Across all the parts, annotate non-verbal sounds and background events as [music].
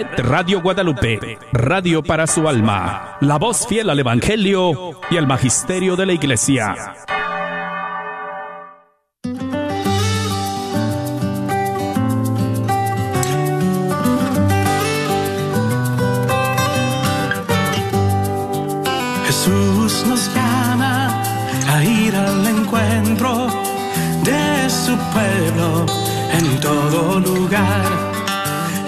Radio Guadalupe, radio para su alma, la voz fiel al Evangelio y al Magisterio de la Iglesia. Jesús nos llama a ir al encuentro de su pueblo en todo lugar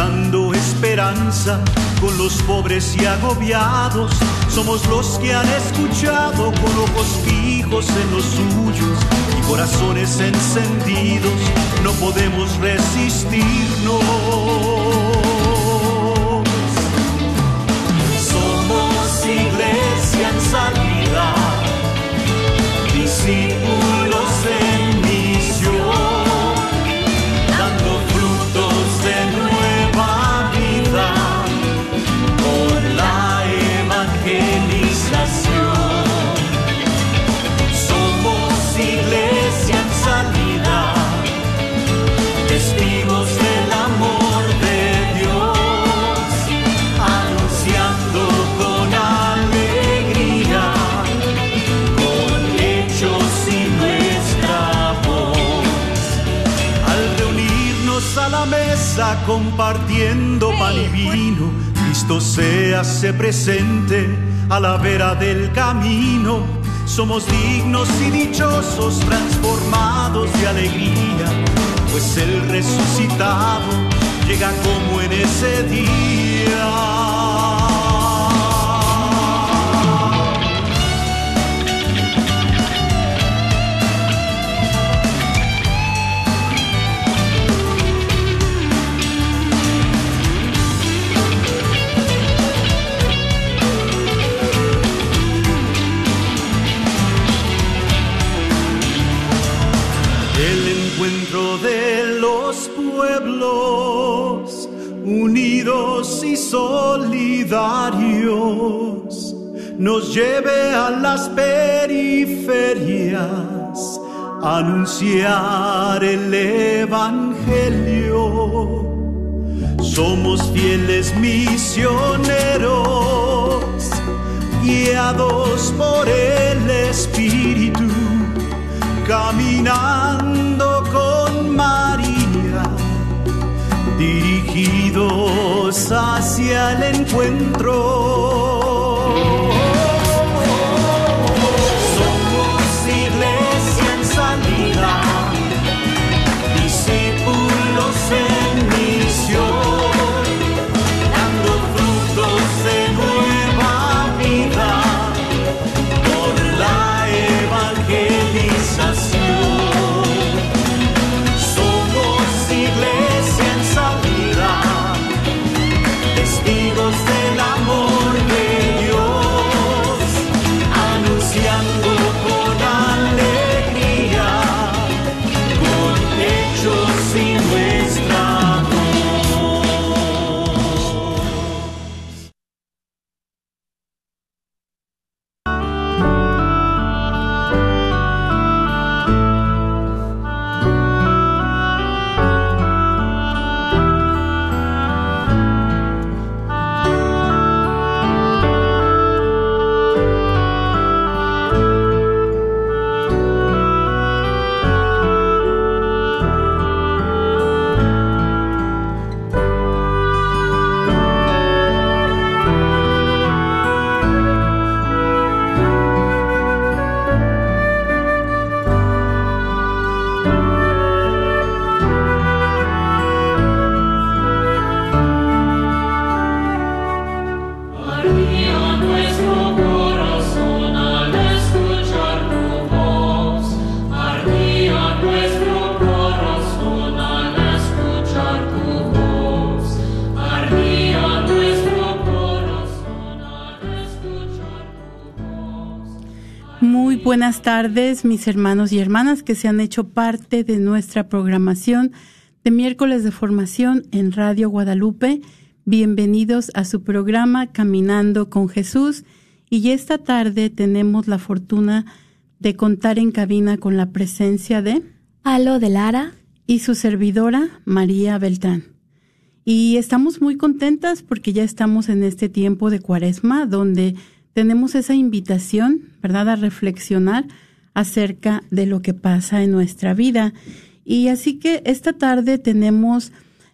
Suscitando esperanza con los pobres y agobiados. Somos los que han escuchado con ojos fijos en los suyos y corazones encendidos. No podemos resistirnos. Somos iglesia en salida, compartiendo pan y vino, Cristo se hace presente a la vera del camino. Somos dignos y dichosos, transformados de alegría, pues el resucitado llega como en ese día. De los pueblos unidos y solidarios nos lleve a las periferias anunciar el evangelio. Somos fieles misioneros, guiados por el Espíritu caminando dirigidos hacia el encuentro. Tardes, mis hermanos y hermanas que se han hecho parte de nuestra programación de miércoles de formación en Radio Guadalupe. Bienvenidos a su programa Caminando con Jesús. Y esta tarde tenemos la fortuna de contar en cabina con la presencia de Alo de Lara y su servidora María Beltrán. Y estamos muy contentas porque ya estamos en este tiempo de cuaresma donde tenemos esa invitación, ¿verdad?, a reflexionar acerca de lo que pasa en nuestra vida. Y así que esta tarde tenemos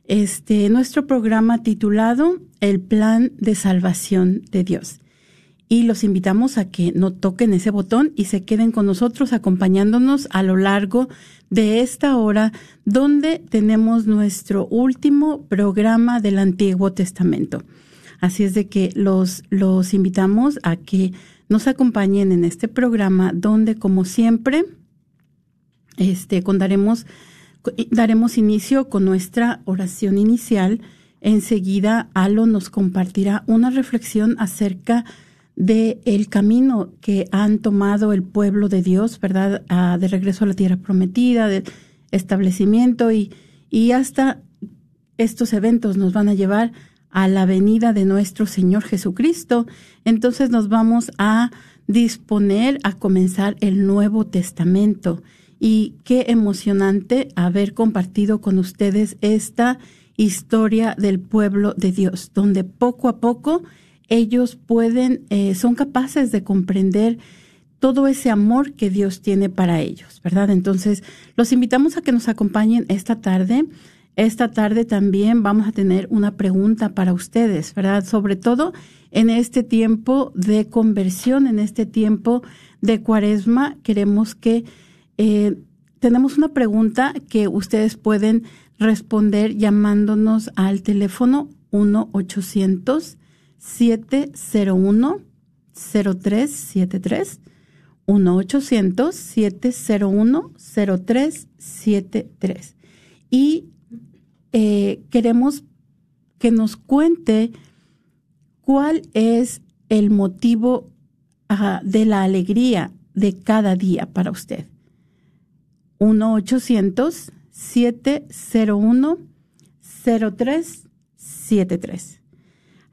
este nuestro programa titulado El plan de salvación de Dios. Y los invitamos a que no toquen ese botón y se queden con nosotros acompañándonos a lo largo de esta hora donde tenemos nuestro último programa del Antiguo Testamento. Así es de que los, los invitamos a que nos acompañen en este programa donde, como siempre, este, daremos inicio con nuestra oración inicial. Enseguida, Alo nos compartirá una reflexión acerca de el camino que han tomado el pueblo de Dios, ¿verdad? Ah, de regreso a la tierra prometida, del establecimiento y, y hasta estos eventos nos van a llevar a la venida de nuestro Señor Jesucristo. Entonces nos vamos a disponer a comenzar el Nuevo Testamento. Y qué emocionante haber compartido con ustedes esta historia del pueblo de Dios, donde poco a poco ellos pueden, eh, son capaces de comprender todo ese amor que Dios tiene para ellos, ¿verdad? Entonces, los invitamos a que nos acompañen esta tarde esta tarde también vamos a tener una pregunta para ustedes, ¿verdad? Sobre todo en este tiempo de conversión, en este tiempo de cuaresma, queremos que eh, tenemos una pregunta que ustedes pueden responder llamándonos al teléfono 1-800-701-0373. 1-800-701-0373. Y eh, queremos que nos cuente cuál es el motivo de la alegría de cada día para usted. 1-800-701-0373.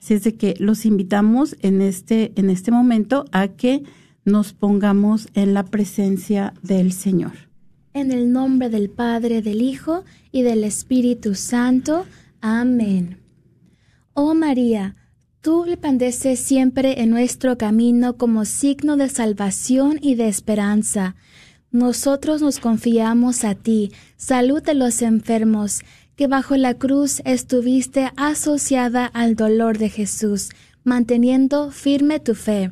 Así es de que los invitamos en este, en este momento a que nos pongamos en la presencia del Señor. En el nombre del Padre, del Hijo y del Espíritu Santo. Amén. Oh María, tú resplandeces siempre en nuestro camino como signo de salvación y de esperanza. Nosotros nos confiamos a ti, salud de los enfermos, que bajo la cruz estuviste asociada al dolor de Jesús, manteniendo firme tu fe.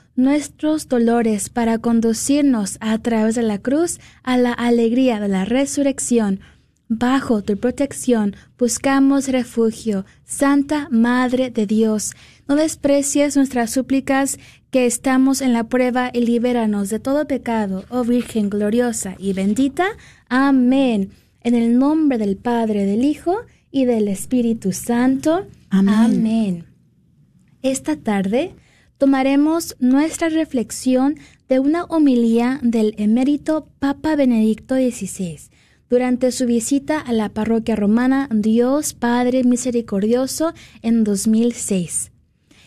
nuestros dolores para conducirnos a través de la cruz a la alegría de la resurrección. Bajo tu protección buscamos refugio, Santa Madre de Dios. No desprecies nuestras súplicas que estamos en la prueba y libéranos de todo pecado, oh Virgen gloriosa y bendita. Amén. En el nombre del Padre, del Hijo y del Espíritu Santo. Amén. Amén. Esta tarde tomaremos nuestra reflexión de una homilía del emérito Papa Benedicto XVI durante su visita a la parroquia romana Dios Padre Misericordioso en 2006.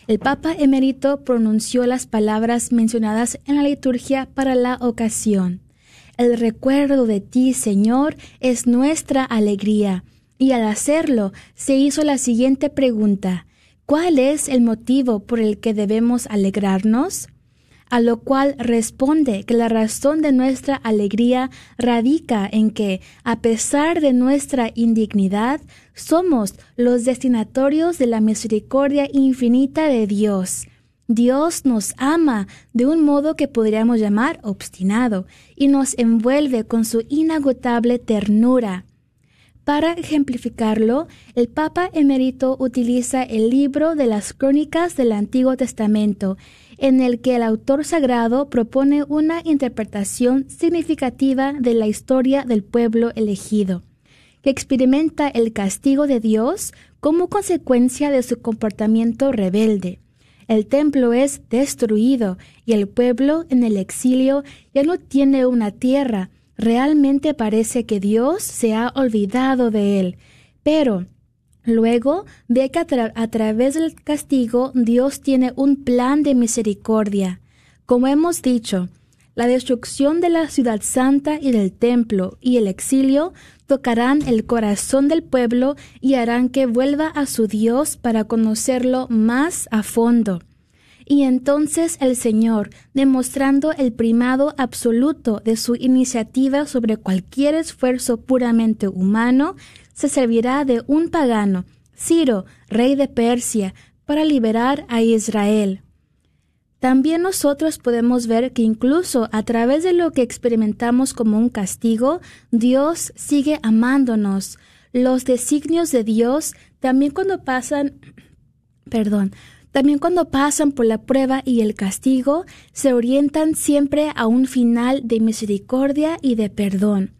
El Papa emérito pronunció las palabras mencionadas en la liturgia para la ocasión. El recuerdo de ti, Señor, es nuestra alegría. Y al hacerlo, se hizo la siguiente pregunta. ¿Cuál es el motivo por el que debemos alegrarnos? A lo cual responde que la razón de nuestra alegría radica en que, a pesar de nuestra indignidad, somos los destinatorios de la misericordia infinita de Dios. Dios nos ama de un modo que podríamos llamar obstinado y nos envuelve con su inagotable ternura. Para ejemplificarlo, el Papa emérito utiliza el libro de las crónicas del Antiguo Testamento, en el que el autor sagrado propone una interpretación significativa de la historia del pueblo elegido, que experimenta el castigo de Dios como consecuencia de su comportamiento rebelde. El templo es destruido y el pueblo en el exilio ya no tiene una tierra, Realmente parece que Dios se ha olvidado de él, pero luego ve que a, través del castigo Dios tiene un plan de misericordia. Como hemos dicho, la destrucción de la ciudad santa y del templo y el exilio tocarán el corazón del pueblo y harán que vuelva a su Dios para conocerlo más a fondo. Y entonces el Señor, demostrando el primado absoluto de su iniciativa sobre cualquier esfuerzo puramente humano, se servirá de un pagano, Ciro, rey de Persia, para liberar a Israel. También nosotros podemos ver que incluso a través de lo que experimentamos como un castigo, Dios sigue amándonos. Los designios de Dios también cuando pasan, [clears throat] perdón, también cuando pasan por la prueba y el castigo, se orientan siempre a un final de misericordia y de perdón.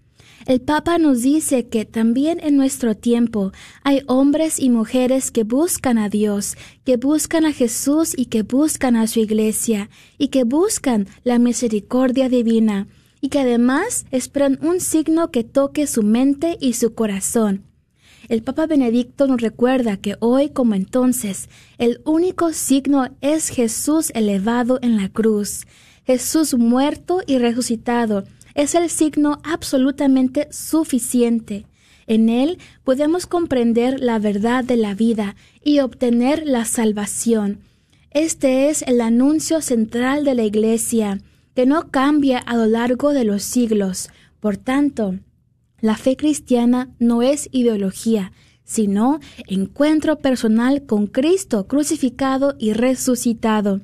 El Papa nos dice que también en nuestro tiempo hay hombres y mujeres que buscan a Dios, que buscan a Jesús y que buscan a su iglesia, y que buscan la misericordia divina, y que además esperan un signo que toque su mente y su corazón. El Papa Benedicto nos recuerda que hoy como entonces el único signo es Jesús elevado en la cruz. Jesús muerto y resucitado es el signo absolutamente suficiente. En él podemos comprender la verdad de la vida y obtener la salvación. Este es el anuncio central de la Iglesia, que no cambia a lo largo de los siglos. Por tanto, la fe cristiana no es ideología, sino encuentro personal con Cristo crucificado y resucitado.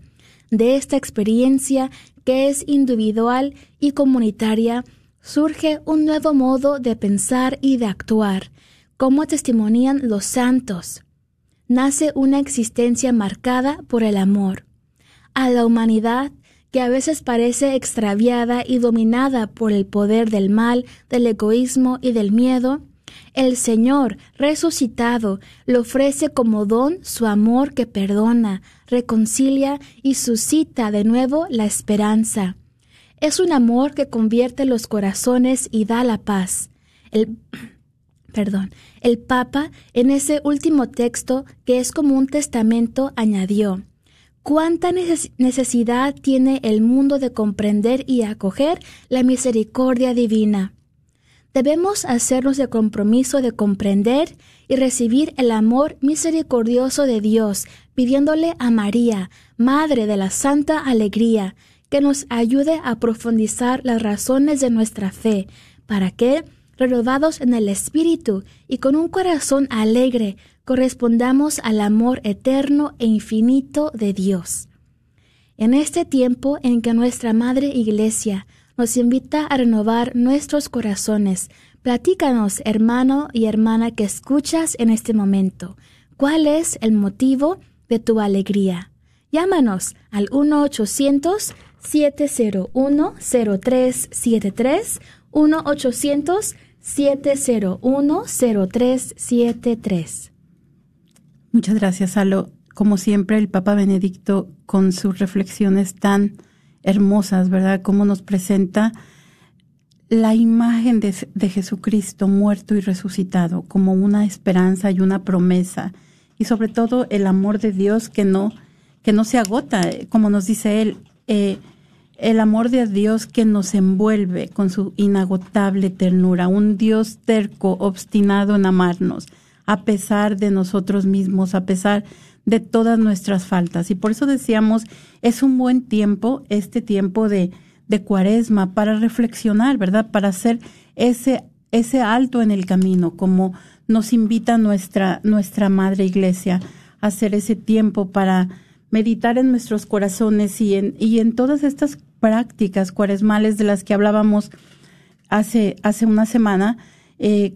De esta experiencia, que es individual y comunitaria, surge un nuevo modo de pensar y de actuar, como testimonian los santos. Nace una existencia marcada por el amor. A la humanidad que a veces parece extraviada y dominada por el poder del mal, del egoísmo y del miedo, el Señor resucitado le ofrece como don su amor que perdona, reconcilia y suscita de nuevo la esperanza. Es un amor que convierte los corazones y da la paz. El, [clears throat] perdón, el Papa en ese último texto, que es como un testamento, añadió, cuánta necesidad tiene el mundo de comprender y acoger la misericordia divina. Debemos hacernos el compromiso de comprender y recibir el amor misericordioso de Dios, pidiéndole a María, Madre de la Santa Alegría, que nos ayude a profundizar las razones de nuestra fe, para que, renovados en el Espíritu y con un corazón alegre, correspondamos al amor eterno e infinito de Dios. En este tiempo en que nuestra Madre Iglesia nos invita a renovar nuestros corazones, platícanos, hermano y hermana que escuchas en este momento, cuál es el motivo de tu alegría. Llámanos al 1-800-701-0373, 1-800-701-0373. Muchas gracias, Alo. Como siempre, el Papa Benedicto, con sus reflexiones tan hermosas, ¿verdad? Cómo nos presenta la imagen de, de, Jesucristo muerto y resucitado como una esperanza y una promesa y sobre todo el amor de Dios que no que no se agota, como nos dice él, eh, el amor de Dios que nos envuelve con su inagotable ternura, un Dios terco, obstinado en amarnos, a pesar de nosotros mismos, a pesar de todas nuestras faltas. Y por eso decíamos, es un buen tiempo, este tiempo de, de cuaresma, para reflexionar, ¿verdad? Para hacer ese, ese alto en el camino, como nos invita nuestra, nuestra Madre Iglesia a hacer ese tiempo para meditar en nuestros corazones y en, y en todas estas prácticas cuaresmales de las que hablábamos hace, hace una semana, eh,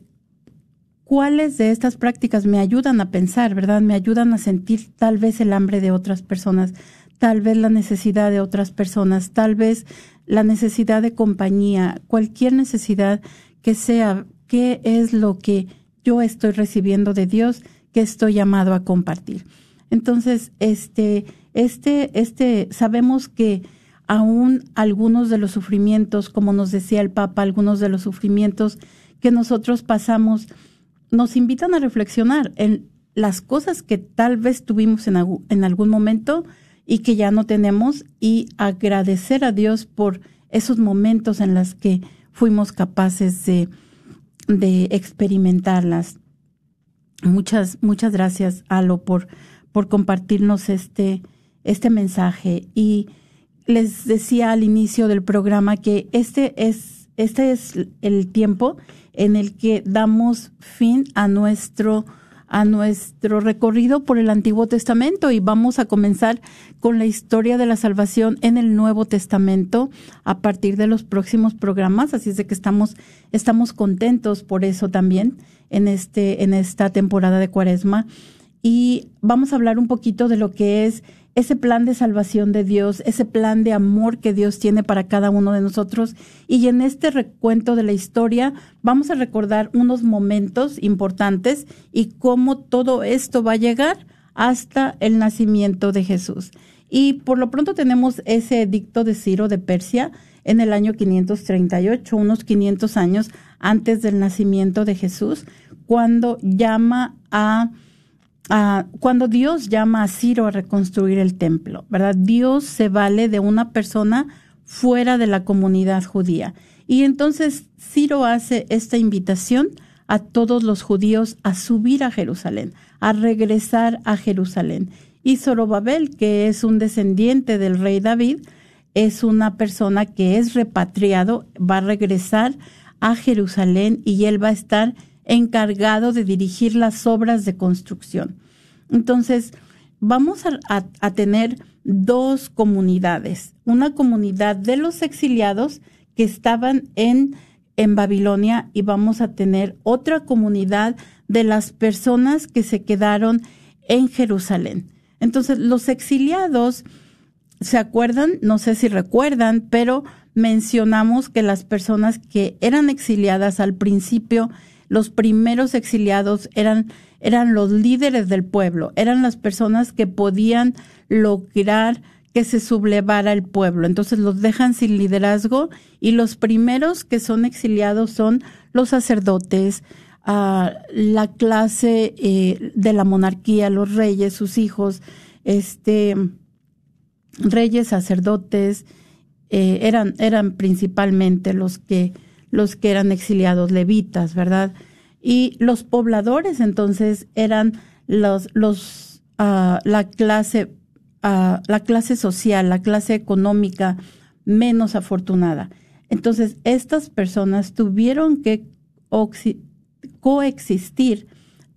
cuáles de estas prácticas me ayudan a pensar, ¿verdad? Me ayudan a sentir tal vez el hambre de otras personas, tal vez la necesidad de otras personas, tal vez la necesidad de compañía, cualquier necesidad que sea, qué es lo que yo estoy recibiendo de Dios que estoy llamado a compartir. Entonces, este, este, este, sabemos que aún algunos de los sufrimientos, como nos decía el Papa, algunos de los sufrimientos que nosotros pasamos, nos invitan a reflexionar en las cosas que tal vez tuvimos en, algún momento y que ya no tenemos y agradecer a Dios por esos momentos en los que fuimos capaces de, de experimentarlas. Muchas, muchas gracias, Alo, por, por compartirnos este, este mensaje. Y les decía al inicio del programa que este es, este es el tiempo en el que damos fin a nuestro a nuestro recorrido por el Antiguo Testamento y vamos a comenzar con la historia de la salvación en el Nuevo Testamento a partir de los próximos programas, así es de que estamos estamos contentos por eso también en este en esta temporada de Cuaresma. Y vamos a hablar un poquito de lo que es ese plan de salvación de Dios, ese plan de amor que Dios tiene para cada uno de nosotros. Y en este recuento de la historia vamos a recordar unos momentos importantes y cómo todo esto va a llegar hasta el nacimiento de Jesús. Y por lo pronto tenemos ese edicto de Ciro de Persia en el año 538, unos 500 años antes del nacimiento de Jesús, cuando llama a cuando Dios llama a Ciro a reconstruir el templo, ¿verdad? Dios se vale de una persona fuera de la comunidad judía. Y entonces Ciro hace esta invitación a todos los judíos a subir a Jerusalén, a regresar a Jerusalén. Y Zorobabel, que es un descendiente del rey David, es una persona que es repatriado, va a regresar a Jerusalén y él va a estar encargado de dirigir las obras de construcción. Entonces, vamos a, tener dos comunidades. Una comunidad de los exiliados que estaban en, en Babilonia y vamos a tener otra comunidad de las personas que se quedaron en Jerusalén. Entonces, los exiliados, ¿se acuerdan? No sé si recuerdan, pero mencionamos que las personas que eran exiliadas al principio los primeros exiliados eran, eran los líderes del pueblo, eran las personas que podían lograr que se sublevara el pueblo. Entonces los dejan sin liderazgo y los primeros que son exiliados son los sacerdotes, ah, la clase eh, de la monarquía, los reyes, sus hijos, este, reyes, sacerdotes, eh, eran, eran principalmente los que los que eran exiliados levitas, ¿verdad? Y los pobladores entonces eran los, los, ah, la clase, ah, la clase social, la clase económica menos afortunada. Entonces, estas personas tuvieron que coexistir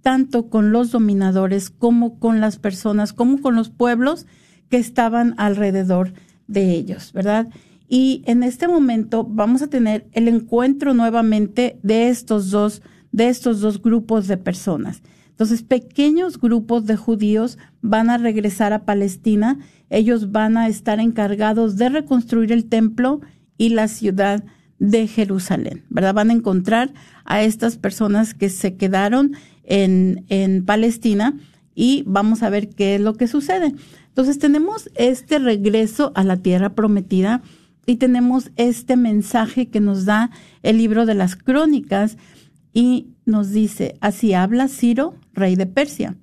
tanto con los dominadores como con las personas, como con los pueblos que estaban alrededor de ellos, ¿verdad? Y en este momento vamos a tener el encuentro nuevamente de estos dos, de estos dos grupos de personas. Entonces, pequeños grupos de judíos van a regresar a Palestina. Ellos van a estar encargados de reconstruir el templo y la ciudad de Jerusalén, ¿verdad? Van a encontrar a estas personas que se quedaron en, en Palestina y vamos a ver qué es lo que sucede. Entonces, tenemos este regreso a la tierra prometida y tenemos este mensaje que nos da el libro de las crónicas y nos dice, así habla Ciro, rey de Persia.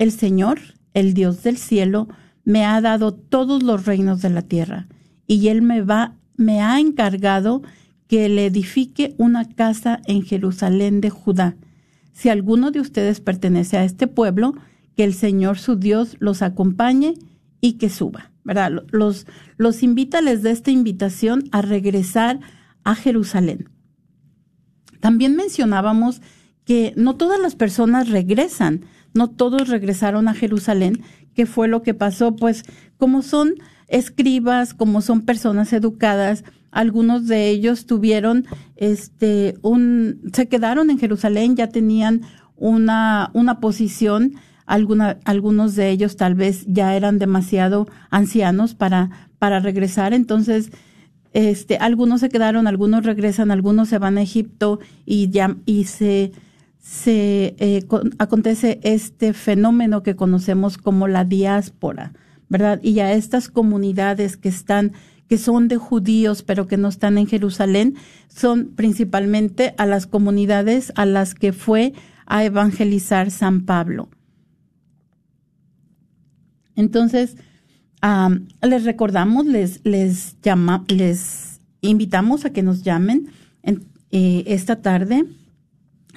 El Señor, el Dios del cielo, me ha dado todos los reinos de la tierra y él me va me ha encargado que le edifique una casa en Jerusalén de Judá. Si alguno de ustedes pertenece a este pueblo, que el Señor su Dios los acompañe y que suba. ¿Verdad? Los, los invita, les da esta invitación a regresar a Jerusalén. También mencionábamos que no todas las personas regresan, no todos regresaron a Jerusalén, qué fue lo que pasó, pues como son escribas, como son personas educadas, algunos de ellos tuvieron este un se quedaron en Jerusalén, ya tenían una una posición, alguna, algunos de ellos tal vez ya eran demasiado ancianos para para regresar, entonces este algunos se quedaron, algunos regresan, algunos se van a Egipto y ya y se se eh, con- acontece este fenómeno que conocemos como la diáspora, ¿verdad? Y a estas comunidades que están, que son de judíos, pero que no están en Jerusalén, son principalmente a las comunidades a las que fue a evangelizar San Pablo. Entonces, les recordamos, les, les llama, les invitamos a que nos llamen en- eh, esta tarde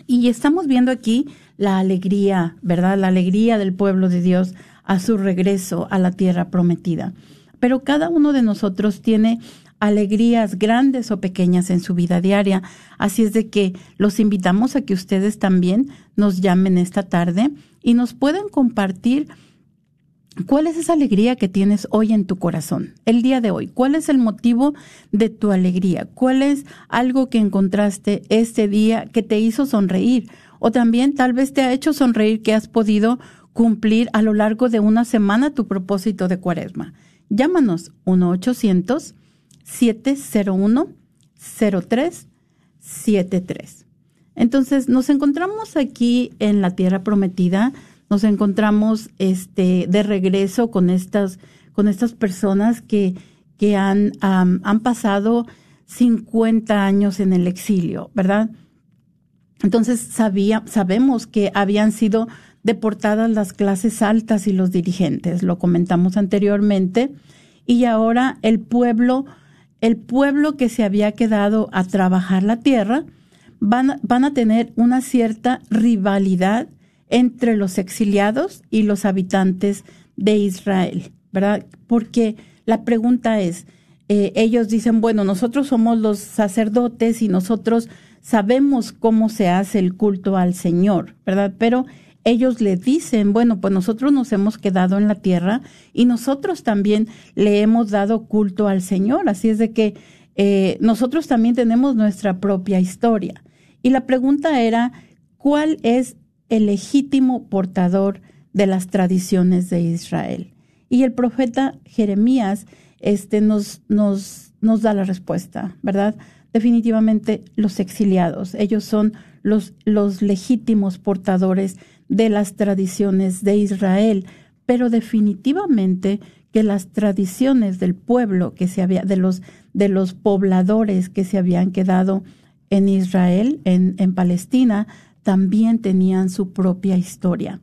y estamos viendo aquí la alegría, ¿verdad? La alegría del pueblo de Dios a su regreso a la tierra prometida. Pero cada uno de nosotros tiene alegrías grandes o pequeñas en su vida diaria. Así es de que los invitamos a que ustedes también nos llamen esta tarde y nos puedan compartir ¿Cuál es esa alegría que tienes hoy en tu corazón, el día de hoy? ¿Cuál es el motivo de tu alegría? ¿Cuál es algo que encontraste este día que te hizo sonreír? O también tal vez te ha hecho sonreír que has podido cumplir a lo largo de una semana tu propósito de cuaresma. Llámanos 1-800-701-0373. Entonces, nos encontramos aquí en la tierra prometida, nos encontramos este de regreso con estas con estas personas que que han am, han pasado 50 años en el exilio, ¿verdad? Entonces sabía, sabemos que habían sido deportadas las clases altas y los dirigentes, lo comentamos anteriormente, y ahora el pueblo, el pueblo que se había quedado a trabajar la tierra, van, van a tener una cierta rivalidad entre los exiliados y los habitantes de Israel, ¿verdad? Porque la pregunta es, eh, ellos dicen, bueno, nosotros somos los sacerdotes y nosotros sabemos cómo se hace el culto al Señor, ¿verdad? Pero ellos le dicen, bueno, pues nosotros nos hemos quedado en la tierra y nosotros también le hemos dado culto al Señor, así es de que eh, nosotros también tenemos nuestra propia historia. Y la pregunta era, ¿cuál es el legítimo portador de las tradiciones de Israel? Y el profeta Jeremías este, nos, nos, nos da la respuesta, ¿verdad? Definitivamente los exiliados, ellos son los, los legítimos portadores de las tradiciones de Israel, pero definitivamente que las tradiciones del pueblo que se había, de los, de los pobladores que se habían quedado en Israel, en, en Palestina, también tenían su propia historia.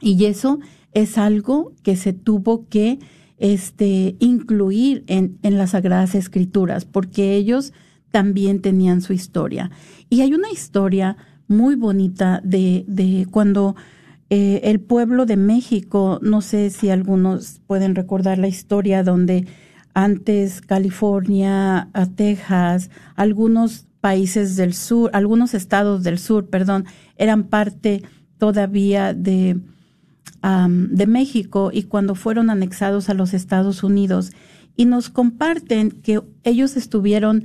Y eso es algo que se tuvo que este, incluir en, en las Sagradas Escrituras, porque ellos también tenían su historia. Y hay una historia muy bonita de, de cuando eh, el pueblo de México, no sé si algunos pueden recordar la historia donde antes California, a Texas, algunos países del sur, algunos estados del sur, perdón, eran parte todavía de, de México y cuando fueron anexados a los Estados Unidos. Y nos comparten que ellos estuvieron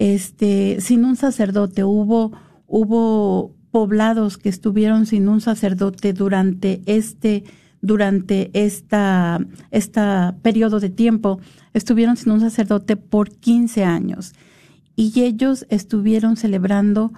este sin un sacerdote, hubo hubo poblados que estuvieron sin un sacerdote durante este durante esta esta periodo de tiempo, estuvieron sin un sacerdote por 15 años y ellos estuvieron celebrando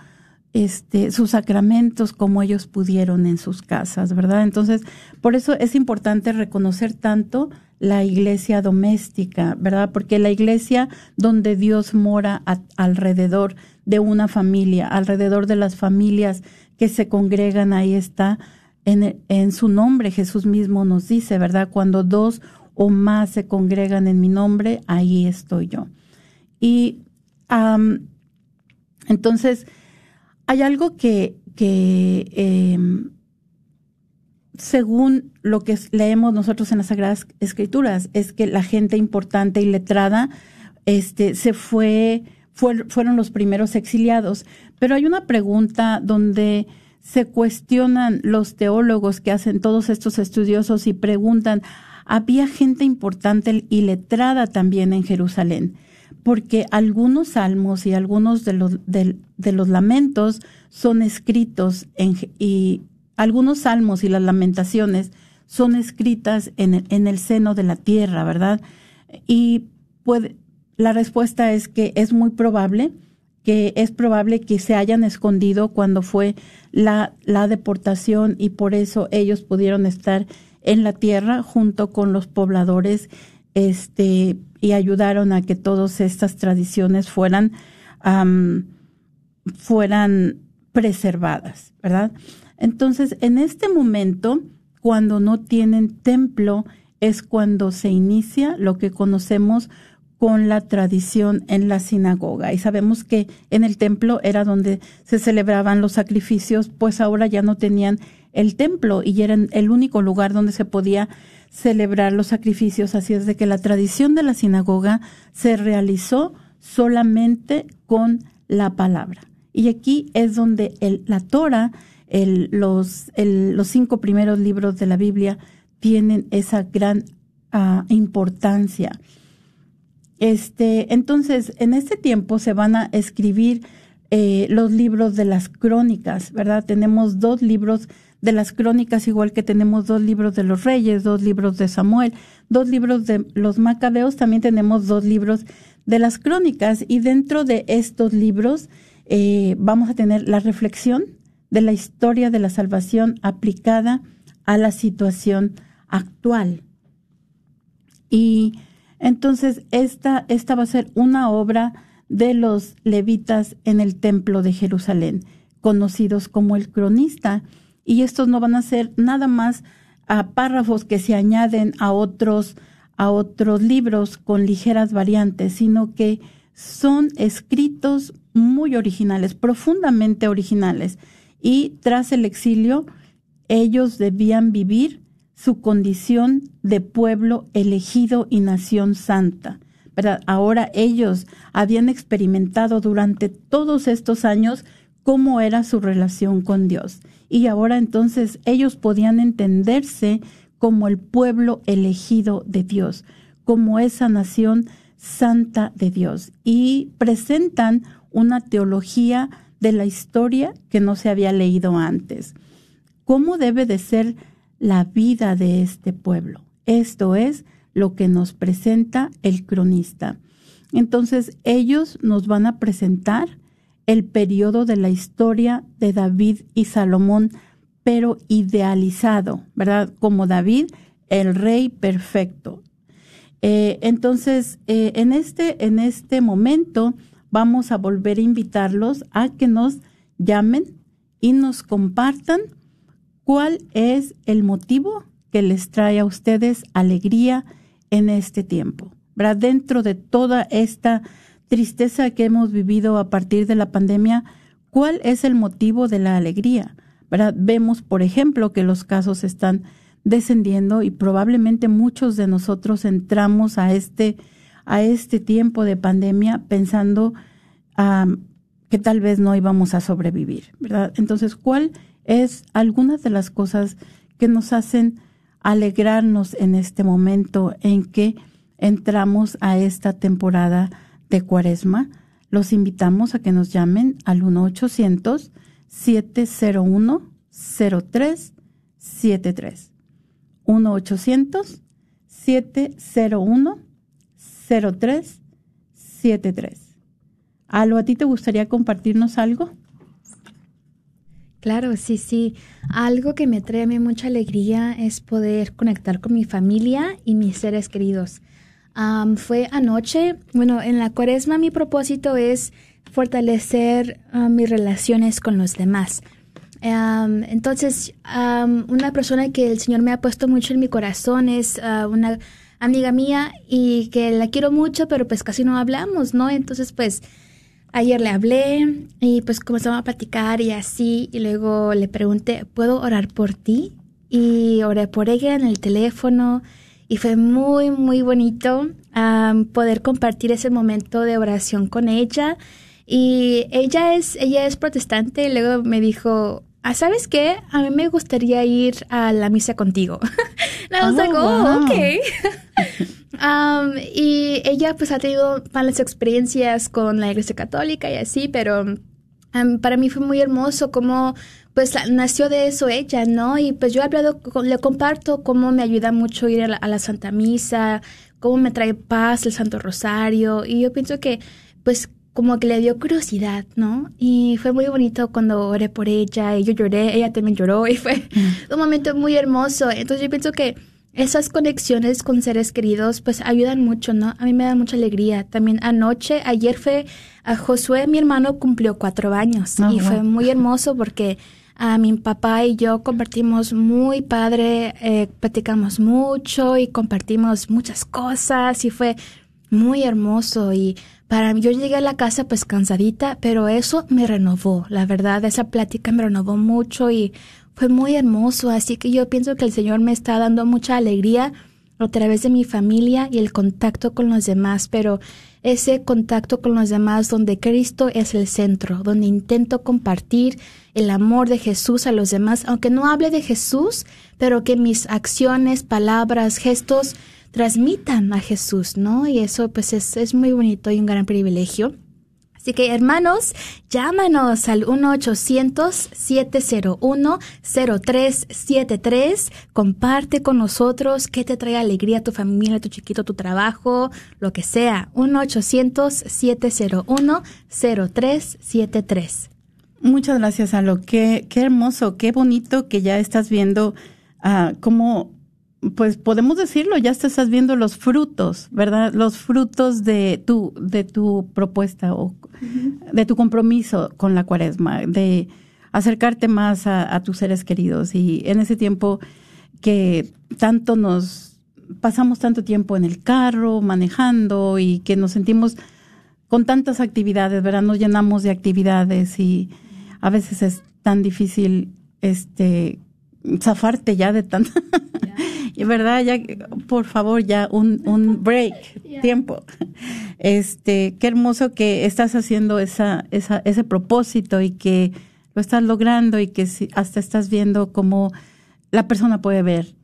este, sus sacramentos como ellos pudieron en sus casas, ¿verdad? Entonces, por eso es importante reconocer tanto la iglesia doméstica, ¿verdad? Porque la iglesia donde Dios mora alrededor de una familia, alrededor de las familias que se congregan, ahí está en, en su nombre, Jesús mismo nos dice, ¿verdad? Cuando dos o más se congregan en mi nombre, ahí estoy yo. Y entonces, hay algo que, que em, según lo que leemos nosotros en las Sagradas Escrituras, es que la gente importante y letrada este, se fue, fue- fueron los primeros exiliados. Pero hay una pregunta donde se cuestionan los teólogos que hacen todos estos estudiosos y preguntan, había gente importante y letrada también en Jerusalén, porque algunos salmos y algunos de los, de, los lamentos son escritos en, y algunos salmos y las lamentaciones son escritas en el, en el seno de la tierra, ¿verdad? Y la respuesta es que es muy probable que es probable que se hayan escondido cuando fue la, la deportación y por eso ellos pudieron estar en la tierra junto con los pobladores este y ayudaron a que todas estas tradiciones fueran fueran preservadas, ¿verdad? Entonces, en este momento, cuando no tienen templo, es cuando se inicia lo que conocemos con la tradición en la sinagoga. Y sabemos que en el templo era donde se celebraban los sacrificios, pues ahora ya no tenían el templo y eran el único lugar donde se podía celebrar los sacrificios. Así es de que la tradición de la sinagoga se realizó solamente con la palabra. Y aquí es donde la Torah, los, los cinco primeros libros de la Biblia, tienen esa gran ah, importancia. Este, entonces, en este tiempo se van a escribir eh, los libros de las crónicas, ¿verdad? Tenemos dos libros de las crónicas, igual que tenemos dos libros de los reyes, dos libros de Samuel, dos libros de los macabeos, también tenemos dos libros de las crónicas y dentro de estos libros eh, vamos a tener la reflexión de la historia de la salvación aplicada a la situación actual. Y entonces, esta, esta va a ser una obra de los levitas en el templo de Jerusalén, conocidos como el cronista. Y estos no van a ser nada más a párrafos que se añaden a otros, a otros libros con ligeras variantes, sino que son escritos muy originales, profundamente originales. Y tras el exilio, ellos debían vivir su condición de pueblo elegido y nación santa. Ahora ellos habían experimentado durante todos estos años cómo era su relación con Dios. Y ahora entonces ellos podían entenderse como el pueblo elegido de Dios, como esa nación santa de Dios. Y presentan una teología de la historia que no se había leído antes. ¿Cómo debe de ser la vida de este pueblo. Esto es lo que nos presenta el cronista. Entonces ellos nos van a presentar el periodo de la historia de David y Salomón, pero idealizado, ¿verdad? Como David, el rey perfecto. Eh, entonces, eh, en, este, en este momento vamos a volver a invitarlos a que nos llamen y nos compartan ¿Cuál es el motivo que les trae a ustedes alegría en este tiempo? ¿Verdad? Dentro de toda esta tristeza que hemos vivido a partir de la pandemia, ¿cuál es el motivo de la alegría? Vemos, por ejemplo, que los casos están descendiendo y probablemente muchos de nosotros entramos a este, a este tiempo de pandemia pensando que tal vez no íbamos a sobrevivir, ¿verdad? Entonces, ¿cuál es algunas de las cosas que nos hacen alegrarnos en este momento en que entramos a esta temporada de cuaresma. Los invitamos a que nos llamen al 1-800-701-0373. 1-800-701-0373. ¿Algo a ti te gustaría compartirnos algo? Claro, sí, sí. Algo que me trae a mí mucha alegría es poder conectar con mi familia y mis seres queridos. Fue anoche, bueno, en la cuaresma mi propósito es fortalecer ah, mis relaciones con los demás. entonces, una persona que el Señor me ha puesto mucho en mi corazón es ah, una amiga mía y que la quiero mucho, pero pues casi no hablamos, ¿no? Entonces, pues Ayer le hablé y pues comenzamos a platicar y así, y luego le pregunté, ¿puedo orar por ti? Y oré por ella en el teléfono y fue muy, muy bonito poder compartir ese momento de oración con ella. Y ella es, ella es protestante y luego me dijo, "Ah, ¿sabes qué? A mí me gustaría ir a la misa contigo. [laughs] Was Oh, like, oh, wow. okay. [laughs] Um, y ella pues ha tenido malas experiencias con la iglesia católica y así, pero um, para mí fue muy hermoso cómo pues nació de eso ella, ¿no? Y pues yo he hablado, le comparto cómo me ayuda mucho ir a la, a la Santa Misa, cómo me trae paz el Santo Rosario y yo pienso que pues como que le dio curiosidad, ¿no? Y fue muy bonito cuando oré por ella y yo lloré, ella también lloró y fue un momento muy hermoso. Entonces yo pienso que esas conexiones con seres queridos pues ayudan mucho, ¿no? A mí me da mucha alegría. También anoche, ayer fue a Josué, mi hermano cumplió cuatro años Ah, y fue muy [laughs] hermoso porque a mi papá y yo compartimos muy padre, eh, platicamos mucho y compartimos muchas cosas y fue muy hermoso y para mí yo llegué a la casa pues cansadita, pero eso me renovó, la verdad, esa plática me renovó mucho y fue muy hermoso, así que yo pienso que el Señor me está dando mucha alegría a través de mi familia y el contacto con los demás, pero ese contacto con los demás donde Cristo es el centro, donde intento compartir el amor de Jesús a los demás, aunque no hable de Jesús, pero que mis acciones, palabras, gestos transmitan a Jesús, ¿no? Y eso pues es, es muy bonito y un gran privilegio. Así que hermanos, llámanos al 1-800-701-0373. Comparte con nosotros qué te trae alegría a tu familia, a tu chiquito, tu trabajo, lo que sea. 1-800-701-0373. Muchas gracias, Alo. Qué, qué hermoso, qué bonito que ya estás viendo ah, cómo, pues podemos decirlo, ya te estás viendo los frutos, ¿verdad? Los frutos de tu, de tu propuesta o de tu compromiso con la cuaresma, de acercarte más a, a tus seres queridos. Y en ese tiempo que tanto nos pasamos tanto tiempo en el carro, manejando y que nos sentimos con tantas actividades, ¿verdad? Nos llenamos de actividades y a veces es tan difícil este zafarte ya de tanto. [laughs] y verdad, ya por favor, ya un, un break, tiempo. Este, qué hermoso que estás haciendo esa, esa, ese propósito y que lo estás logrando y que si- hasta estás viendo cómo la persona puede ver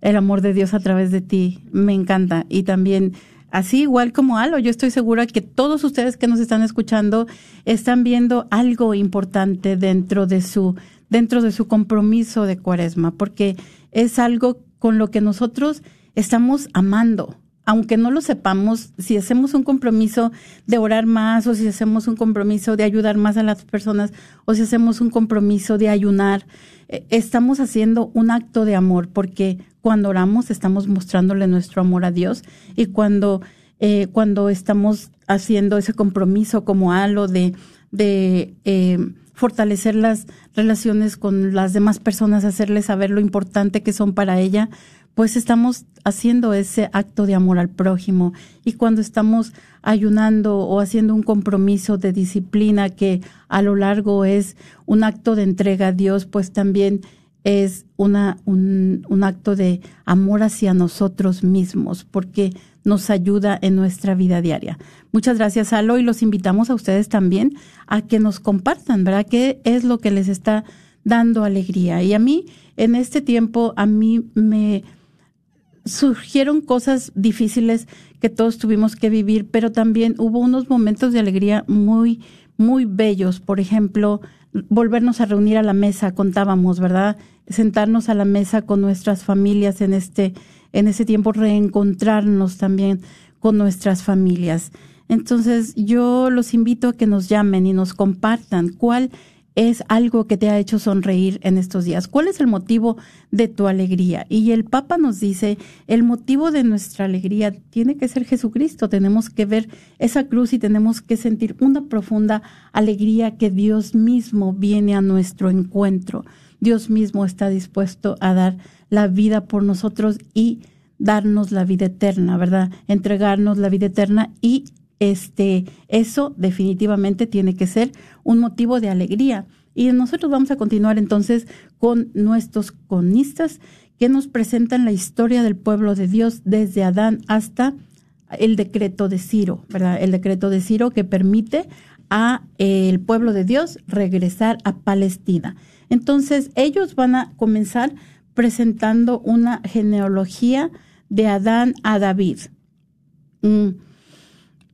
el amor de Dios a través de ti. Me encanta. Y también, así igual como Alo, yo estoy segura que todos ustedes que nos están escuchando están viendo algo importante dentro de su, dentro de su compromiso de cuaresma, porque es algo con lo que nosotros estamos amando. Aunque no lo sepamos, si hacemos un compromiso de orar más o si hacemos un compromiso de ayudar más a las personas o si hacemos un compromiso de ayunar, eh, estamos haciendo un acto de amor porque cuando oramos estamos mostrándole nuestro amor a Dios y cuando, eh, cuando estamos haciendo ese compromiso como halo de, de eh, fortalecer las relaciones con las demás personas, hacerles saber lo importante que son para ella, pues estamos haciendo ese acto de amor al prójimo. Y cuando estamos ayunando o haciendo un compromiso de disciplina que a lo largo es un acto de entrega a Dios, pues también es una, un, un acto de amor hacia nosotros mismos, porque nos ayuda en nuestra vida diaria. Muchas gracias, Alo, y los invitamos a ustedes también a que nos compartan, ¿verdad? ¿Qué es lo que les está dando alegría? Y a mí, en este tiempo, a mí me surgieron cosas difíciles que todos tuvimos que vivir, pero también hubo unos momentos de alegría muy, muy bellos. Por ejemplo, volvernos a reunir a la mesa, contábamos, ¿verdad? Sentarnos a la mesa con nuestras familias en este, en ese tiempo, reencontrarnos también con nuestras familias. Entonces, yo los invito a que nos llamen y nos compartan cuál es algo que te ha hecho sonreír en estos días? ¿Cuál es el motivo de tu alegría? Y el Papa nos dice, el motivo de nuestra alegría tiene que ser Jesucristo. Tenemos que ver esa cruz y tenemos que sentir una profunda alegría que Dios mismo viene a nuestro encuentro. Dios mismo está dispuesto a dar la vida por nosotros y darnos la vida eterna, ¿verdad? Entregarnos la vida eterna y este, eso definitivamente tiene que ser un motivo de alegría. Y nosotros vamos a continuar entonces con nuestros conistas que nos presentan la historia del pueblo de Dios desde Adán hasta el decreto de Ciro, ¿verdad? El decreto de Ciro que permite a el pueblo de Dios regresar a Palestina. Entonces, ellos van a comenzar presentando una genealogía de Adán a David. Mm.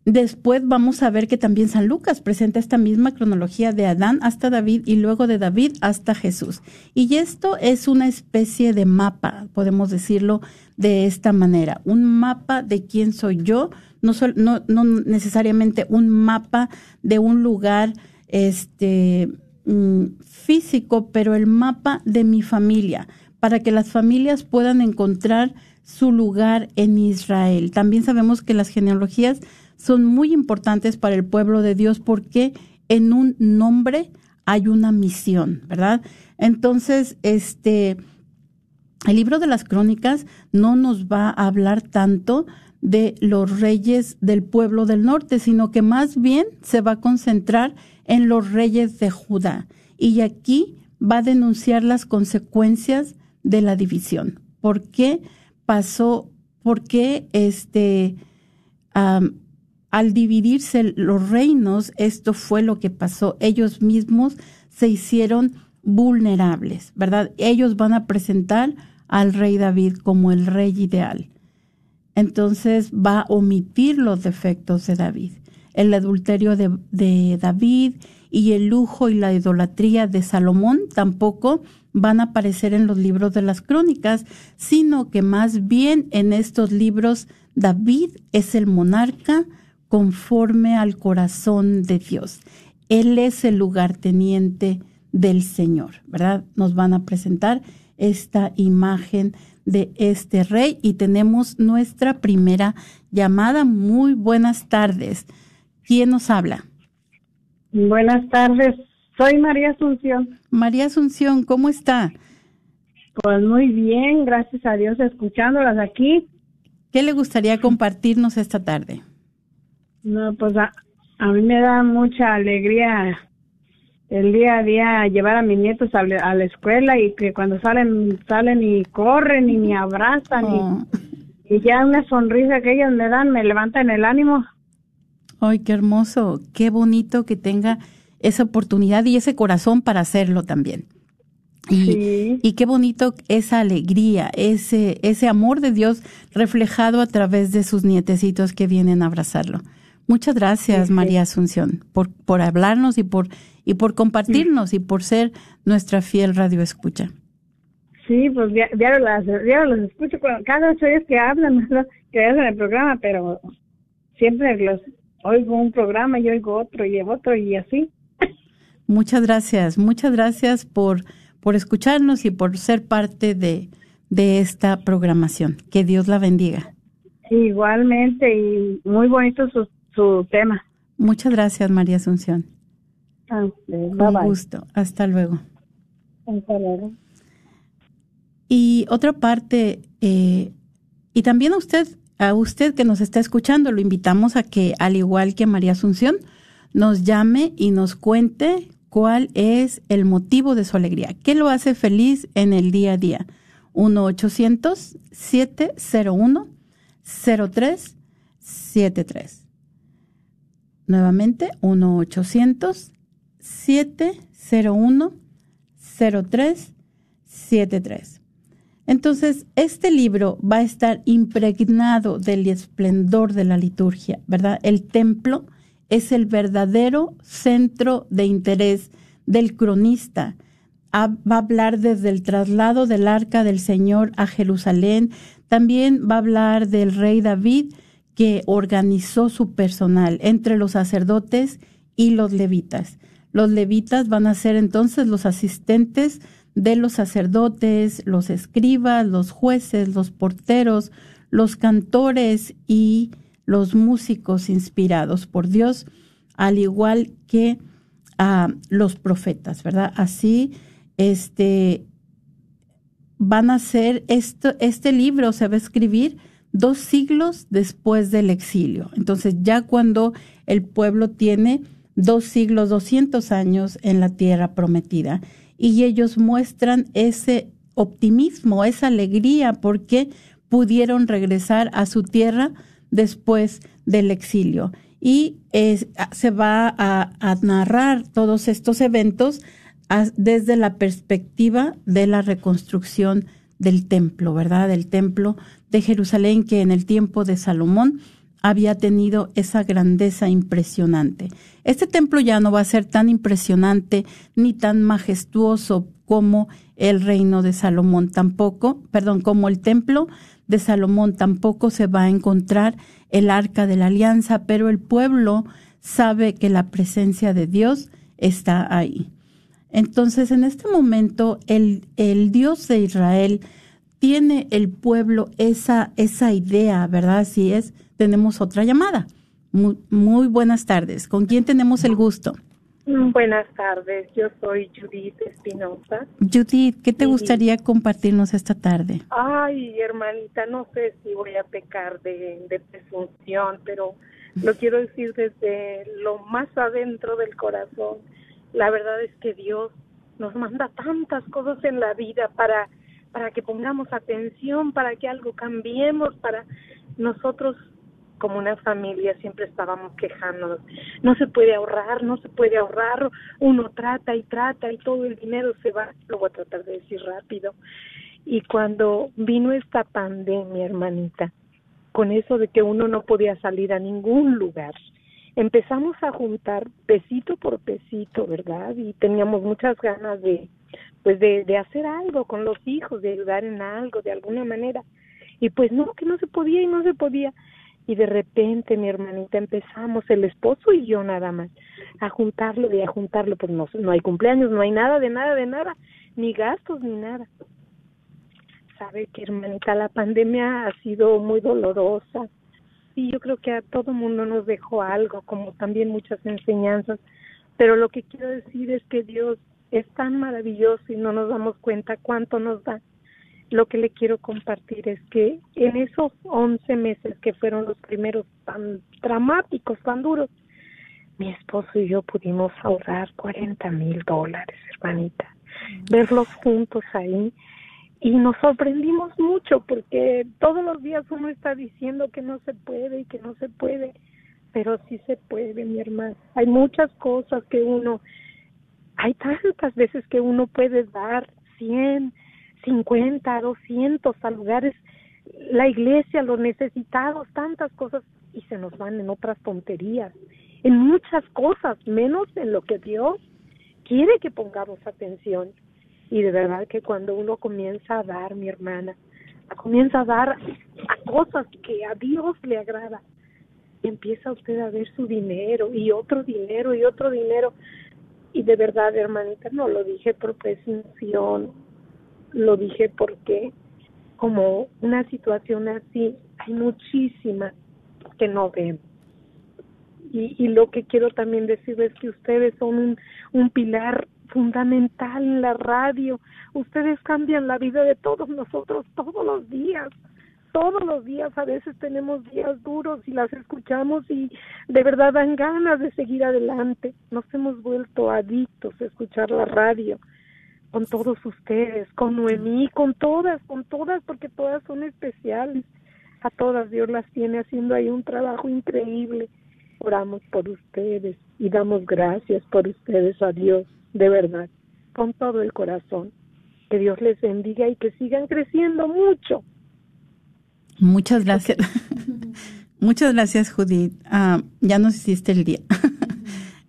Después vamos a ver que también San Lucas presenta esta misma cronología de Adán hasta David y luego de David hasta Jesús. Y esto es una especie de mapa, podemos decirlo de esta manera, un mapa de quién soy yo, no, no, no necesariamente un mapa de un lugar este, mm, físico, pero el mapa de mi familia, para que las familias puedan encontrar su lugar en Israel. También sabemos que las genealogías son muy importantes para el pueblo de Dios porque en un nombre hay una misión, ¿verdad? Entonces, este, el libro de las crónicas no nos va a hablar tanto de los reyes del pueblo del norte, sino que más bien se va a concentrar en los reyes de Judá. Y aquí va a denunciar las consecuencias de la división. ¿Por qué pasó? ¿Por qué este, al dividirse los reinos, esto fue lo que pasó. Ellos mismos se hicieron vulnerables, ¿verdad? Ellos van a presentar al rey David como el rey ideal. Entonces va a omitir los defectos de David. El adulterio de, David y el lujo y la idolatría de Salomón tampoco van a aparecer en los libros de las crónicas, sino que más bien en estos libros David es el monarca, conforme al corazón de Dios. Él es el lugarteniente del Señor, ¿verdad? Nos van a presentar esta imagen de este rey y tenemos nuestra primera llamada. Muy buenas tardes. ¿Quién nos habla? Buenas tardes. Soy María Asunción. María Asunción, ¿cómo está? Pues muy bien, gracias a Dios, escuchándolas aquí. ¿Qué le gustaría compartirnos esta tarde? No, pues a, mí me da mucha alegría el día a día llevar a mis nietos a, la escuela y que cuando salen, salen y corren y me abrazan y, oh. y, ya una sonrisa que ellos me dan me levanta en el ánimo. Ay, qué hermoso, qué bonito que tenga esa oportunidad y ese corazón para hacerlo también. Y, y, qué bonito esa alegría, ese, ese amor de Dios reflejado a través de sus nietecitos que vienen a abrazarlo. Muchas gracias, María Asunción, por, por hablarnos y por, y por compartirnos y por ser nuestra fiel radio escucha. Sí, pues diario las, los escucho cada ocho días que hablan, [laughs] que hacen el programa, pero siempre los oigo un programa y oigo otro y otro y así. Muchas gracias, muchas gracias por, por escucharnos y por ser parte de, de esta programación. Que Dios la bendiga. Igualmente, y muy bonito sus su tema. Muchas gracias, María Asunción. Ah, Un gusto. Hasta luego. Hasta luego. Y otra parte, eh, y también a usted, a usted que nos está escuchando, lo invitamos a que, al igual que María Asunción, nos llame y nos cuente cuál es el motivo de su alegría. ¿Qué lo hace feliz en el día a día? 1-800-701-0373. Nuevamente, 1-800-701-0373. Entonces, este libro va a estar impregnado del esplendor de la liturgia, ¿verdad? El templo es el verdadero centro de interés del cronista. va a hablar desde el traslado del arca del Señor a Jerusalén. También va a hablar del rey David que organizó su personal entre los sacerdotes y los levitas. Los levitas van a ser entonces los asistentes de los sacerdotes, los escribas, los jueces, los porteros, los cantores y los músicos inspirados por Dios, al igual que a los profetas, ¿verdad? Así, este, van a ser, esto, este libro se va a escribir dos siglos después del exilio. Entonces, ya cuando el pueblo tiene dos siglos, doscientos años en la tierra prometida, y ellos muestran ese optimismo, esa alegría, porque pudieron regresar a su tierra después del exilio. y es- a- se va a, narrar todos estos eventos a- desde la perspectiva de la reconstrucción del templo, ¿verdad? Del templo de Jerusalén que en el tiempo de Salomón había tenido esa grandeza impresionante. Este templo ya no va a ser tan impresionante ni tan majestuoso como el reino de Salomón tampoco, perdón, como el templo de Salomón tampoco se va a encontrar el arca de la alianza, pero el pueblo sabe que la presencia de Dios está ahí. Entonces, en este momento, el, el Dios de Israel tiene el pueblo esa, esa idea, ¿verdad? Así es. Tenemos otra llamada. Muy, muy buenas tardes. ¿Con quién tenemos el gusto? Mm, Buenas tardes, yo soy Judith Espinosa. Judith, ¿qué te Sí. gustaría compartirnos esta tarde? Ay, hermanita, no sé si voy a pecar de, de presunción, pero lo quiero decir desde lo más adentro del corazón. La verdad es que Dios nos manda tantas cosas en la vida para, para que pongamos atención, para que algo cambiemos, para nosotros como una familia siempre estábamos quejándonos. No se puede ahorrar, no se puede ahorrar. Uno trata y trata y todo el dinero se va. Lo voy a tratar de decir rápido. Y cuando vino esta pandemia, hermanita, con eso de que uno no podía salir a ningún lugar, empezamos a juntar pesito por pesito, ¿verdad? Y teníamos muchas ganas de, pues, de, de hacer algo con los hijos, de ayudar en algo, de alguna manera. Y pues no, que no se podía y no se podía. Y de repente, mi hermanita, empezamos, el esposo y yo nada más, a juntarlo y a juntarlo. Pues no, no hay cumpleaños, no hay nada, de nada, de nada, ni gastos, ni nada. Sabe que, hermanita, la pandemia ha sido muy dolorosa. Y yo creo que a todo mundo nos dejó algo, como también muchas enseñanzas. Pero lo que quiero decir es que Dios es tan maravilloso y no nos damos cuenta cuánto nos da lo que le quiero compartir es que en esos 11 meses que fueron los primeros tan dramáticos, tan duros, mi esposo y yo pudimos ahorrar 40 mil dólares, hermanita, verlos juntos ahí. Y nos sorprendimos mucho porque todos los días uno está diciendo que no se puede y que no se puede, pero sí se puede, mi hermana. Hay muchas cosas que uno, hay tantas veces que uno puede dar 100, 50, 200 a lugares, la iglesia, los necesitados, tantas cosas, y se nos van en otras tonterías, en muchas cosas, menos en lo que Dios quiere que pongamos atención. Y de verdad que cuando uno comienza a dar, mi hermana, comienza a dar a cosas que a Dios le agrada, y empieza usted a ver su dinero y otro dinero y otro dinero. Y de verdad, hermanita, no lo dije por presunción, lo dije porque como una situación así hay muchísimas que no ven y, y lo que quiero también decir es que ustedes son un, un pilar fundamental en la radio. Ustedes cambian la vida de todos nosotros todos los días todos los días a veces tenemos días duros y las escuchamos y de verdad dan ganas de seguir adelante nos hemos vuelto adictos a escuchar la radio con todos ustedes, con Noemí, con todas, con todas, porque todas son especiales. A todas Dios las tiene haciendo ahí un trabajo increíble. Oramos por ustedes y damos gracias por ustedes a Dios, de verdad, con todo el corazón. Que Dios les bendiga y que sigan creciendo mucho. Muchas gracias. [laughs] Muchas gracias, Judith. Ah, ya nos hiciste el día. [laughs]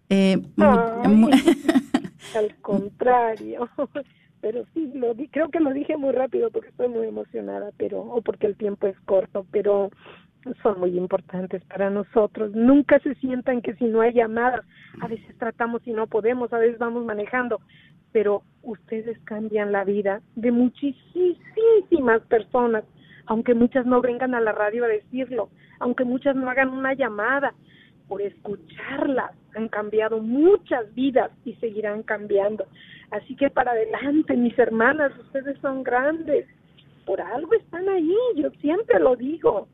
Eh, Ay. [laughs] Al contrario, pero sí, lo di, creo que lo dije muy rápido porque estoy muy emocionada, pero o porque el tiempo es corto, pero son muy importantes para nosotros. Nunca se sientan que si no hay llamadas, a veces tratamos y no podemos, a veces vamos manejando, pero ustedes cambian la vida de muchísimas personas, aunque muchas no vengan a la radio a decirlo, aunque muchas no hagan una llamada, por escucharlas han cambiado muchas vidas y seguirán cambiando. Así que para adelante, mis hermanas, ustedes son grandes. Por algo están ahí, yo siempre lo digo.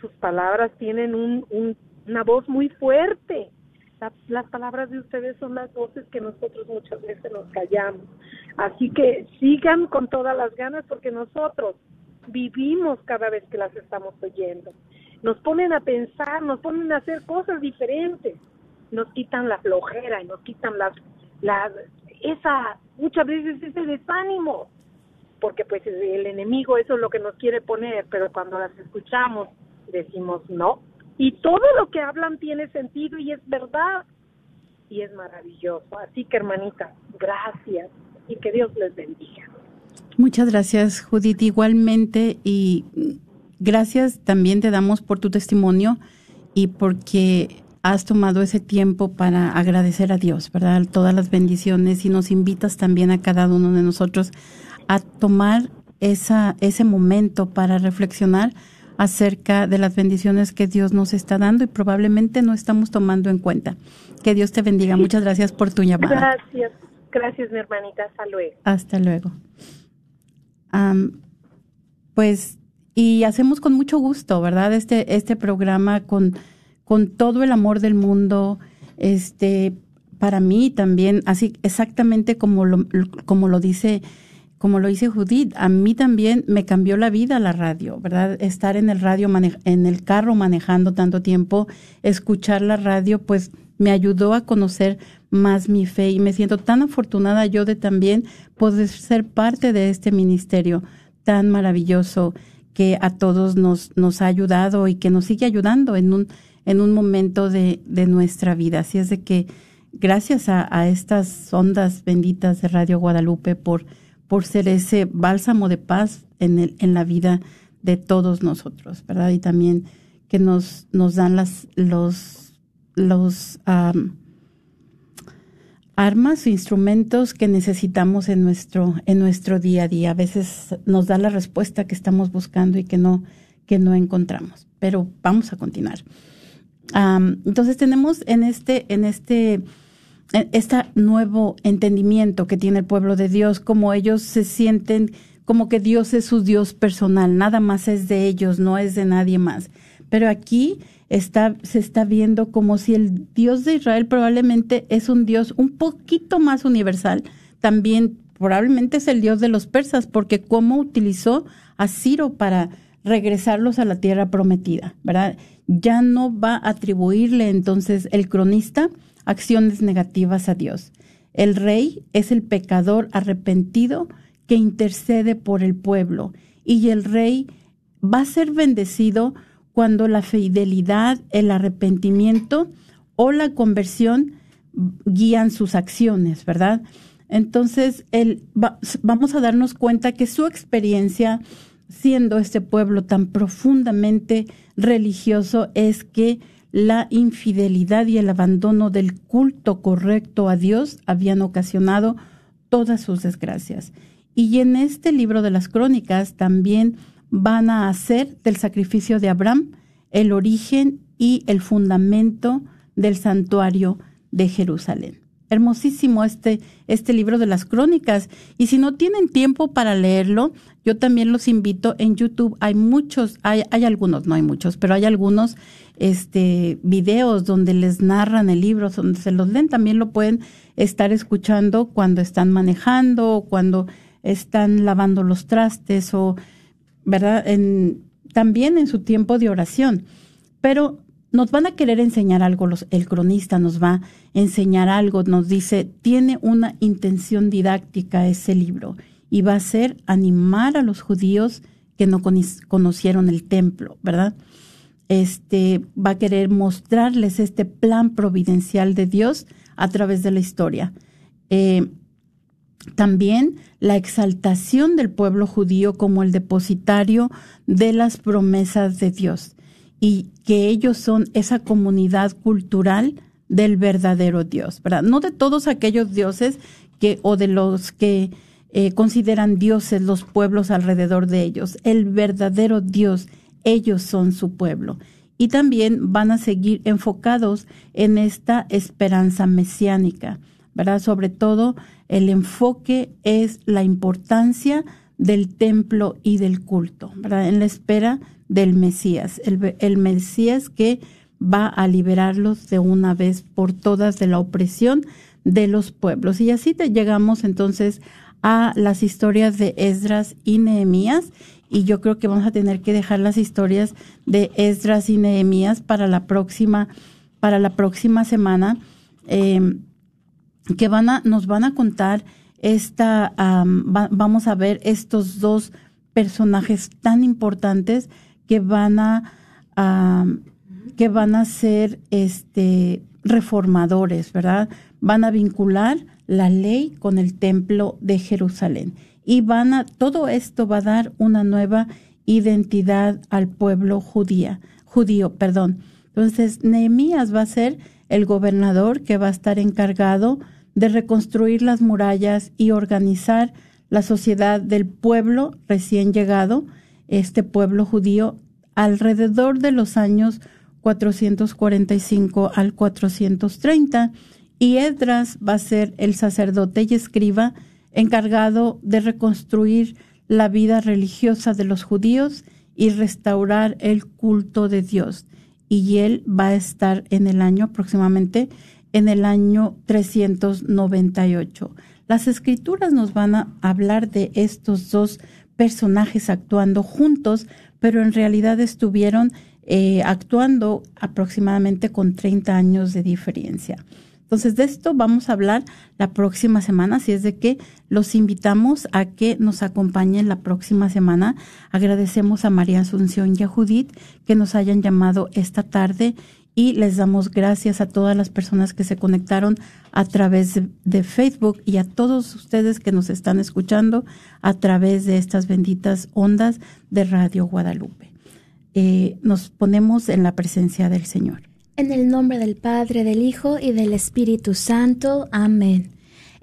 Sus palabras tienen un, un- una voz muy fuerte. La- las palabras de ustedes son las voces que nosotros muchas veces nos callamos. Así que sigan con todas las ganas porque nosotros vivimos cada vez que las estamos oyendo. nos ponen a pensar, nos ponen a hacer cosas diferentes, nos quitan la flojera y nos quitan las, la, esa, muchas veces ese desánimo, porque pues el enemigo eso es lo que nos quiere poner, pero cuando las escuchamos decimos no, y todo lo que hablan tiene sentido y es verdad, y es maravilloso, así que hermanita, gracias. Y que Dios les bendiga. Muchas gracias, Judith. Igualmente, y gracias también te damos por tu testimonio y porque has tomado ese tiempo para agradecer a Dios, ¿verdad? Todas las bendiciones y nos invitas también a cada uno de nosotros a tomar esa, ese momento para reflexionar acerca de las bendiciones que Dios nos está dando y probablemente no estamos tomando en cuenta. Que Dios te bendiga. Muchas gracias por tu llamada. Gracias, gracias mi hermanita, hasta luego. Hasta luego. Pues, y hacemos con mucho gusto, ¿verdad? Este, este programa con, con todo el amor del mundo, este, para mí también, así exactamente como lo, como lo dice, como lo dice Judith, a mí también me cambió la vida la radio, ¿verdad? Estar en el radio, en el carro manejando tanto tiempo, escuchar la radio, pues me ayudó a conocer más mi fe y me siento tan afortunada yo de también poder ser parte de este ministerio tan maravilloso que a todos nos, nos ha ayudado y que nos sigue ayudando en un, en un momento de, de nuestra vida. Así es de que gracias a, estas ondas benditas de Radio Guadalupe por, por ser ese bálsamo de paz en, el, en la vida de todos nosotros, ¿verdad? Y también que nos, nos dan las, los, los armas o instrumentos que necesitamos en nuestro, en nuestro día a día. A veces nos da la respuesta que estamos buscando y que no, que no encontramos. Pero vamos a continuar. Entonces tenemos en este, en este, en este nuevo entendimiento que tiene el pueblo de Dios, como ellos se sienten como que Dios es su Dios personal, nada más es de ellos, no es de nadie más. Pero aquí está, se está viendo como si el Dios de Israel probablemente es un Dios un poquito más universal. También probablemente es el Dios de los persas, porque cómo utilizó a Ciro para regresarlos a la tierra prometida, ¿verdad? Ya no va a atribuirle entonces el cronista acciones negativas a Dios. El rey es el pecador arrepentido que intercede por el pueblo y el rey va a ser bendecido cuando la fidelidad, el arrepentimiento o la conversión guían sus acciones, ¿verdad? Entonces, el, va- vamos a darnos cuenta que su experiencia siendo este pueblo tan profundamente religioso es que la infidelidad y el abandono del culto correcto a Dios habían ocasionado todas sus desgracias. Y en este libro de las crónicas también van a hacer del sacrificio de Abraham el origen y el fundamento del santuario de Jerusalén. Hermosísimo este, este libro de las crónicas. Y si no tienen tiempo para leerlo, yo también los invito en YouTube. Hay muchos, hay, hay algunos, no hay muchos, pero hay algunos este, videos donde les narran el libro, donde se los leen. También lo pueden estar escuchando cuando están manejando o cuando están lavando los trastes o, ¿verdad? También en su tiempo de oración. Pero nos van a querer enseñar algo, los, el cronista nos va a enseñar algo, nos dice, tiene una intención didáctica ese libro y va a ser animar a los judíos que no conocieron el templo, ¿verdad? Este va a querer mostrarles este plan providencial de Dios a través de la historia. Eh, también la exaltación del pueblo judío como el depositario de las promesas de Dios y que ellos son esa comunidad cultural del verdadero Dios, ¿verdad? No de todos aquellos dioses que o de los que eh, consideran dioses los pueblos alrededor de ellos. El verdadero Dios, ellos son su pueblo. Y también van a seguir enfocados en esta esperanza mesiánica, ¿verdad? Sobre todo el enfoque es la importancia del templo y del culto, ¿verdad? En la espera del Mesías, el, Mesías que va a liberarlos de una vez por todas de la opresión de los pueblos. Y así te llegamos entonces a las historias de Esdras y Nehemías y yo creo que vamos a tener que dejar las historias de Esdras y Nehemías para la próxima para la próxima semana eh, que van a nos van a contar esta am, va- vamos a ver estos dos personajes tan importantes que van a que van a ser este reformadores, ¿verdad? Van a vincular la ley con el templo de Jerusalén y van a todo esto va a dar una nueva identidad al pueblo judía, judío, perdón. Entonces, Nehemías va a ser el gobernador que va a estar encargado de reconstruir las murallas y organizar la sociedad del pueblo recién llegado, este pueblo judío, alrededor de los años 445 al 430 y Esdras va a ser el sacerdote y escriba encargado de reconstruir la vida religiosa de los judíos y restaurar el culto de Dios. Y él va a estar en el año aproximadamente en el año 398. Las escrituras nos van a hablar de estos dos personajes actuando juntos, pero en realidad estuvieron eh, actuando aproximadamente con 30 años de diferencia. Entonces, de esto vamos a hablar la próxima semana, así es de que los invitamos a que nos acompañen la próxima semana. Agradecemos a María Asunción y a Judith que nos hayan llamado esta tarde y les damos gracias a todas las personas que se conectaron a través de, Facebook y a todos ustedes que nos están escuchando a través de estas benditas ondas de Radio Guadalupe. Eh, nos ponemos en la presencia del Señor. En el nombre del Padre, del Hijo y del Espíritu Santo. Amén.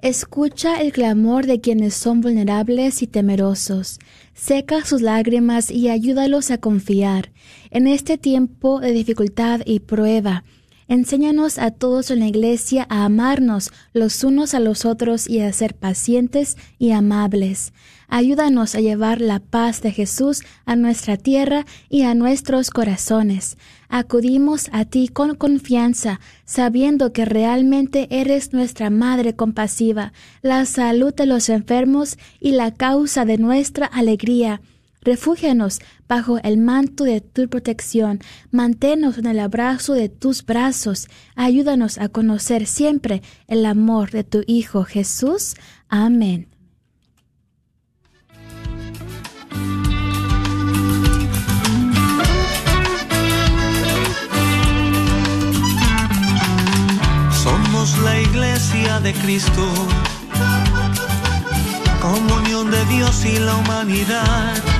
Escucha el clamor de quienes son vulnerables y temerosos. Seca sus lágrimas y ayúdalos a confiar. En este tiempo de dificultad y prueba, enséñanos a todos en la iglesia a amarnos los unos a los otros y a ser pacientes y amables. Ayúdanos a llevar la paz de Jesús a nuestra tierra y a nuestros corazones. Acudimos a ti con confianza, sabiendo que realmente eres nuestra Madre compasiva, la salud de los enfermos y la causa de nuestra alegría. Refúgianos bajo el manto de tu protección, manténnos en el abrazo de tus brazos, ayúdanos a conocer siempre el amor de tu Hijo Jesús. Amén. De Cristo, comunión de Dios y la humanidad.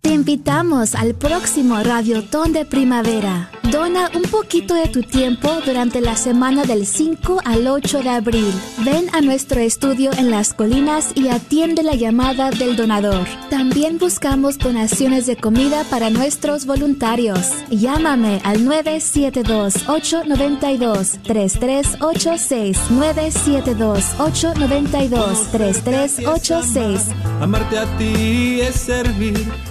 Te invitamos al próximo Radiotón de Primavera. Dona un poquito de tu tiempo durante la semana del 5 al 8 de abril. Ven a nuestro estudio en las colinas y atiende la llamada del donador. También buscamos donaciones de comida para nuestros voluntarios. Llámame al 972-892-3386. 972-892-3386. Amarte a ti es servir.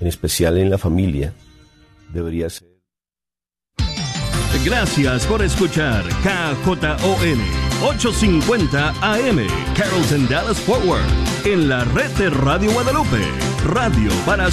en especial en la familia, debería ser. Gracias por escuchar KJON 850 AM Carrollton Dallas Forward en la red de Radio Guadalupe, radio para